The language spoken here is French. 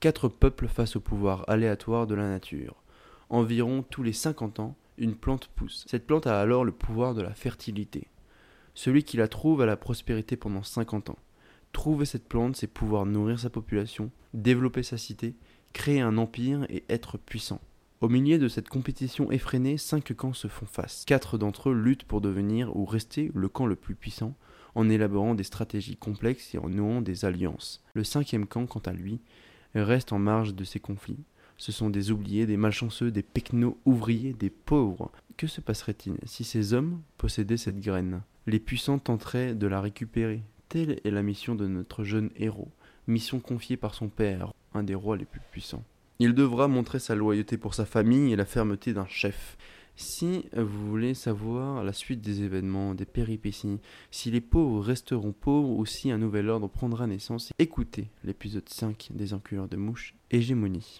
Quatre peuples face au pouvoir aléatoire de la nature. Environ tous les 50 ans, une plante pousse. Cette plante a alors le pouvoir de la fertilité. Celui qui la trouve a la prospérité pendant 50 ans. Trouver cette plante, c'est pouvoir nourrir sa population, développer sa cité, créer un empire et être puissant. Au milieu de cette compétition effrénée, cinq camps se font face. Quatre d'entre eux luttent pour devenir ou rester le camp le plus puissant, en élaborant des stratégies complexes et en nouant des alliances. Le cinquième camp, quant à lui, reste en marge de ces conflits. Ce sont des oubliés, des malchanceux, des pecnos ouvriers, des pauvres. Que se passerait-il si ces hommes possédaient cette graine? Les puissants tenteraient de la récupérer. Telle est la mission de notre jeune héros, mission confiée par son père, un des rois les plus puissants. Il devra montrer sa loyauté pour sa famille et la fermeté d'un chef. Si vous voulez savoir la suite des événements, des péripéties, si les pauvres resteront pauvres ou si un nouvel ordre prendra naissance, écoutez l'épisode 5 des enculeurs de mouches, Hégémonie.